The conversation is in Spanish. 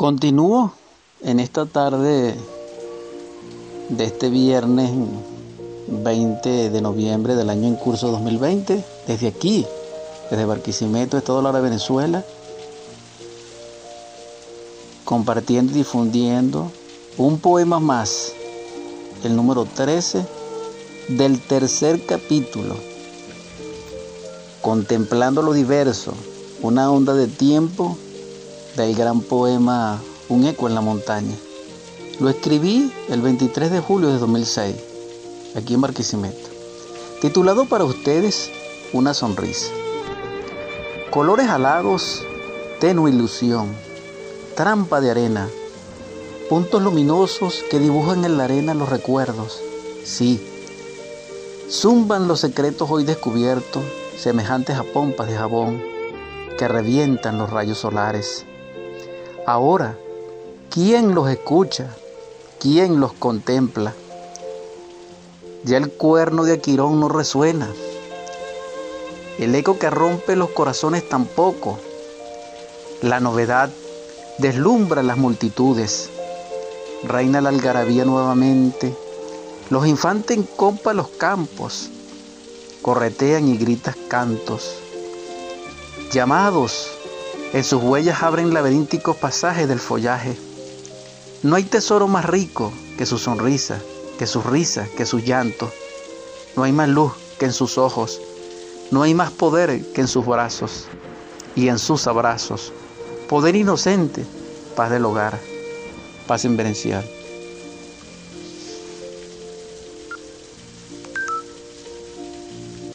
Continúo en esta tarde de este viernes 20 de noviembre del año en curso 2020, desde aquí, desde Barquisimeto, Estado Lara, Venezuela, compartiendo y difundiendo un poema más, el número 13 del tercer capítulo, contemplando lo diverso, una onda de tiempo del gran poema Un eco en la montaña. Lo escribí el 23 de julio de 2006, aquí en Barquisimeto, titulado para ustedes Una sonrisa. Colores alados, tenue ilusión, trampa de arena, puntos luminosos que dibujan en la arena los recuerdos. Sí, zumban los secretos hoy descubiertos, semejantes a pompas de jabón que revientan los rayos solares. Ahora, ¿quién los escucha? ¿Quién los contempla? Ya el cuerno de Aquirón no resuena. El eco que rompe los corazones tampoco. La novedad deslumbra las multitudes. Reina la algarabía nuevamente. Los infantes compa los campos. Corretean y gritas cantos. Llamados en sus huellas abren laberínticos pasajes del follaje. No hay tesoro más rico que su sonrisa, que su risa, que su llanto. No hay más luz que en sus ojos. No hay más poder que en sus brazos y en sus abrazos. Poder inocente, paz del hogar, paz inverencial.